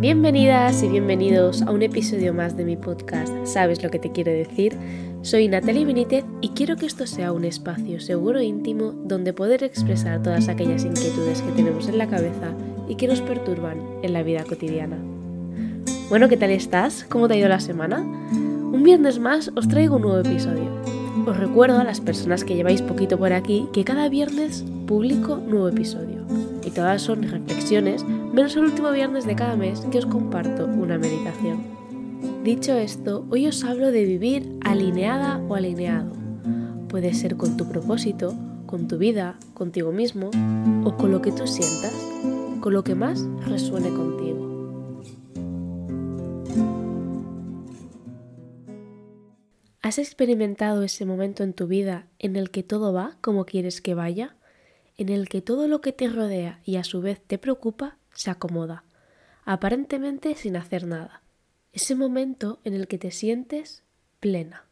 Bienvenidas y bienvenidos a un episodio más de mi podcast ¿Sabes lo que te quiero decir? Soy Natalie Benítez y quiero que esto sea un espacio seguro e íntimo donde poder expresar todas aquellas inquietudes que tenemos en la cabeza y que nos perturban en la vida cotidiana. Bueno, ¿qué tal estás? ¿Cómo te ha ido la semana? Un viernes más os traigo un nuevo episodio. Os recuerdo a las personas que lleváis poquito por aquí que cada viernes publico nuevo episodio. Y todas son reflexiones, menos el último viernes de cada mes que os comparto una meditación. Dicho esto, hoy os hablo de vivir alineada o alineado. Puede ser con tu propósito, con tu vida, contigo mismo o con lo que tú sientas, con lo que más resuene contigo. ¿Has experimentado ese momento en tu vida en el que todo va como quieres que vaya? En el que todo lo que te rodea y a su vez te preocupa se acomoda, aparentemente sin hacer nada. Ese momento en el que te sientes plena.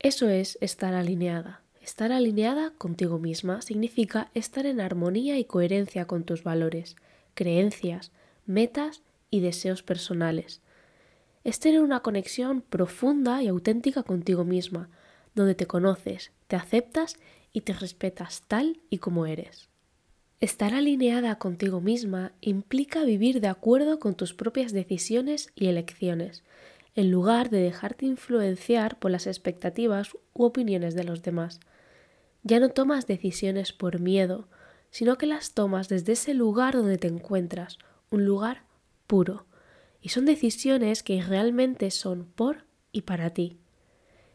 Eso es estar alineada. Estar alineada contigo misma significa estar en armonía y coherencia con tus valores, creencias, metas y deseos personales es tener una conexión profunda y auténtica contigo misma, donde te conoces, te aceptas y te respetas tal y como eres. Estar alineada contigo misma implica vivir de acuerdo con tus propias decisiones y elecciones, en lugar de dejarte influenciar por las expectativas u opiniones de los demás. Ya no tomas decisiones por miedo, sino que las tomas desde ese lugar donde te encuentras, un lugar puro, y son decisiones que realmente son por y para ti.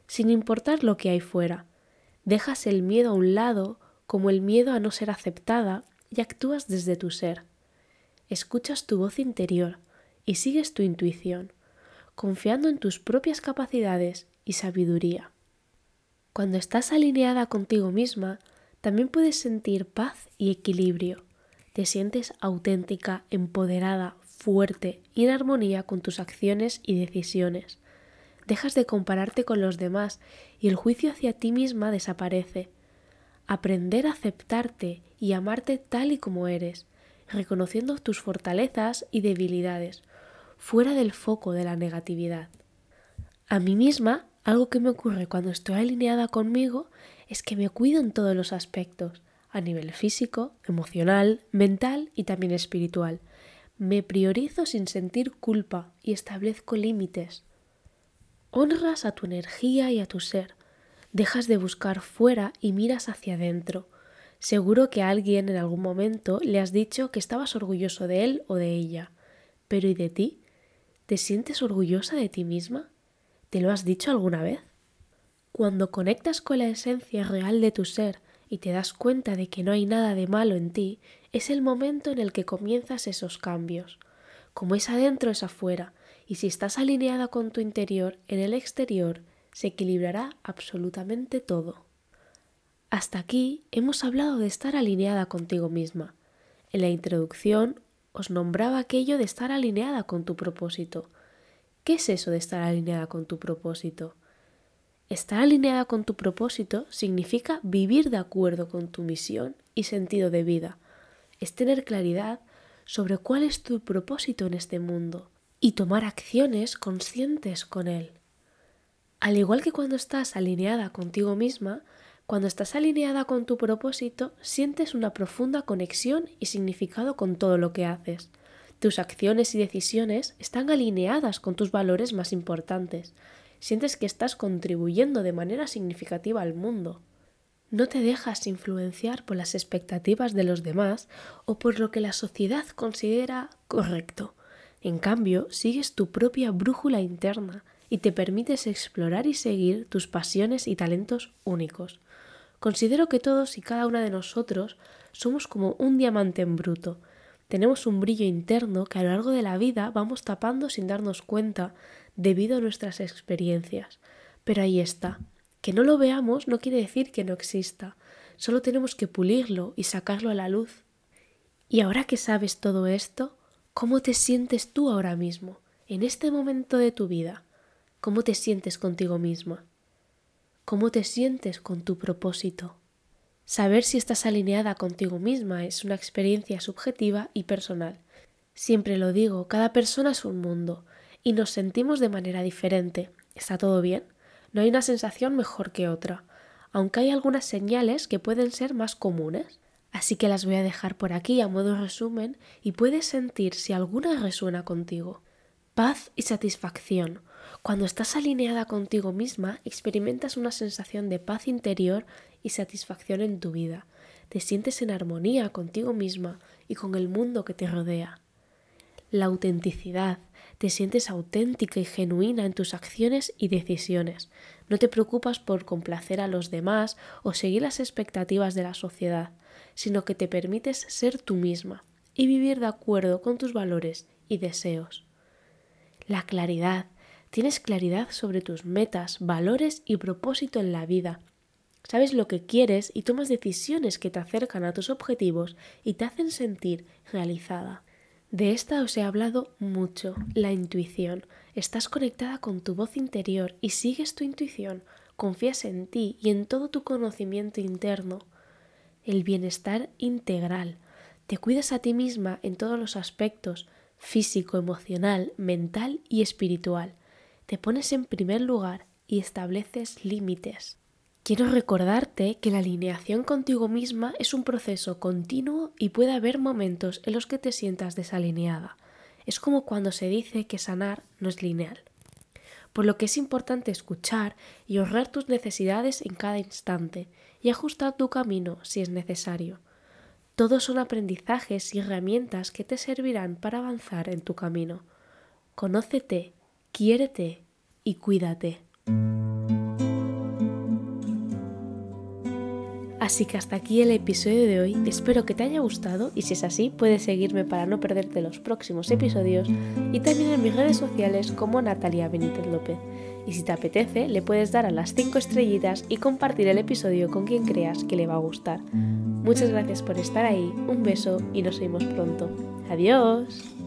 Sin importar lo que hay fuera, dejas el miedo a un lado como el miedo a no ser aceptada y actúas desde tu ser. Escuchas tu voz interior y sigues tu intuición, confiando en tus propias capacidades y sabiduría. Cuando estás alineada contigo misma, también puedes sentir paz y equilibrio. Te sientes auténtica, empoderada, fuerte y en armonía con tus acciones y decisiones. Dejas de compararte con los demás y el juicio hacia ti misma desaparece. Aprender a aceptarte y amarte tal y como eres, reconociendo tus fortalezas y debilidades, fuera del foco de la negatividad. A mí misma, algo que me ocurre cuando estoy alineada conmigo es que me cuido en todos los aspectos, a nivel físico, emocional, mental y también espiritual me priorizo sin sentir culpa y establezco límites. Honras a tu energía y a tu ser. Dejas de buscar fuera y miras hacia adentro. Seguro que a alguien en algún momento le has dicho que estabas orgulloso de él o de ella. Pero ¿y de ti? ¿Te sientes orgullosa de ti misma? ¿Te lo has dicho alguna vez? Cuando conectas con la esencia real de tu ser y te das cuenta de que no hay nada de malo en ti, es el momento en el que comienzas esos cambios. Como es adentro es afuera, y si estás alineada con tu interior, en el exterior se equilibrará absolutamente todo. Hasta aquí hemos hablado de estar alineada contigo misma. En la introducción os nombraba aquello de estar alineada con tu propósito. ¿Qué es eso de estar alineada con tu propósito? Estar alineada con tu propósito significa vivir de acuerdo con tu misión y sentido de vida. Es tener claridad sobre cuál es tu propósito en este mundo y tomar acciones conscientes con él. Al igual que cuando estás alineada contigo misma, cuando estás alineada con tu propósito, sientes una profunda conexión y significado con todo lo que haces. Tus acciones y decisiones están alineadas con tus valores más importantes sientes que estás contribuyendo de manera significativa al mundo. No te dejas influenciar por las expectativas de los demás o por lo que la sociedad considera correcto. En cambio, sigues tu propia brújula interna y te permites explorar y seguir tus pasiones y talentos únicos. Considero que todos y cada una de nosotros somos como un diamante en bruto. Tenemos un brillo interno que a lo largo de la vida vamos tapando sin darnos cuenta debido a nuestras experiencias. Pero ahí está. Que no lo veamos no quiere decir que no exista. Solo tenemos que pulirlo y sacarlo a la luz. Y ahora que sabes todo esto, ¿cómo te sientes tú ahora mismo, en este momento de tu vida? ¿Cómo te sientes contigo misma? ¿Cómo te sientes con tu propósito? Saber si estás alineada contigo misma es una experiencia subjetiva y personal. Siempre lo digo, cada persona es un mundo y nos sentimos de manera diferente. ¿Está todo bien? No hay una sensación mejor que otra, aunque hay algunas señales que pueden ser más comunes. Así que las voy a dejar por aquí a modo resumen y puedes sentir si alguna resuena contigo. Paz y satisfacción. Cuando estás alineada contigo misma, experimentas una sensación de paz interior y satisfacción en tu vida. Te sientes en armonía contigo misma y con el mundo que te rodea. La autenticidad. Te sientes auténtica y genuina en tus acciones y decisiones. No te preocupas por complacer a los demás o seguir las expectativas de la sociedad, sino que te permites ser tú misma y vivir de acuerdo con tus valores y deseos. La claridad. Tienes claridad sobre tus metas, valores y propósito en la vida. Sabes lo que quieres y tomas decisiones que te acercan a tus objetivos y te hacen sentir realizada. De esta os he hablado mucho, la intuición. Estás conectada con tu voz interior y sigues tu intuición, confías en ti y en todo tu conocimiento interno. El bienestar integral. Te cuidas a ti misma en todos los aspectos, físico, emocional, mental y espiritual. Te pones en primer lugar y estableces límites. Quiero recordarte que la alineación contigo misma es un proceso continuo y puede haber momentos en los que te sientas desalineada. Es como cuando se dice que sanar no es lineal. Por lo que es importante escuchar y honrar tus necesidades en cada instante y ajustar tu camino si es necesario. Todos son aprendizajes y herramientas que te servirán para avanzar en tu camino. Conócete, quiérete y cuídate. Así que hasta aquí el episodio de hoy, espero que te haya gustado y si es así puedes seguirme para no perderte los próximos episodios y también en mis redes sociales como Natalia Benítez López. Y si te apetece, le puedes dar a las 5 estrellitas y compartir el episodio con quien creas que le va a gustar. Muchas gracias por estar ahí, un beso y nos vemos pronto. Adiós.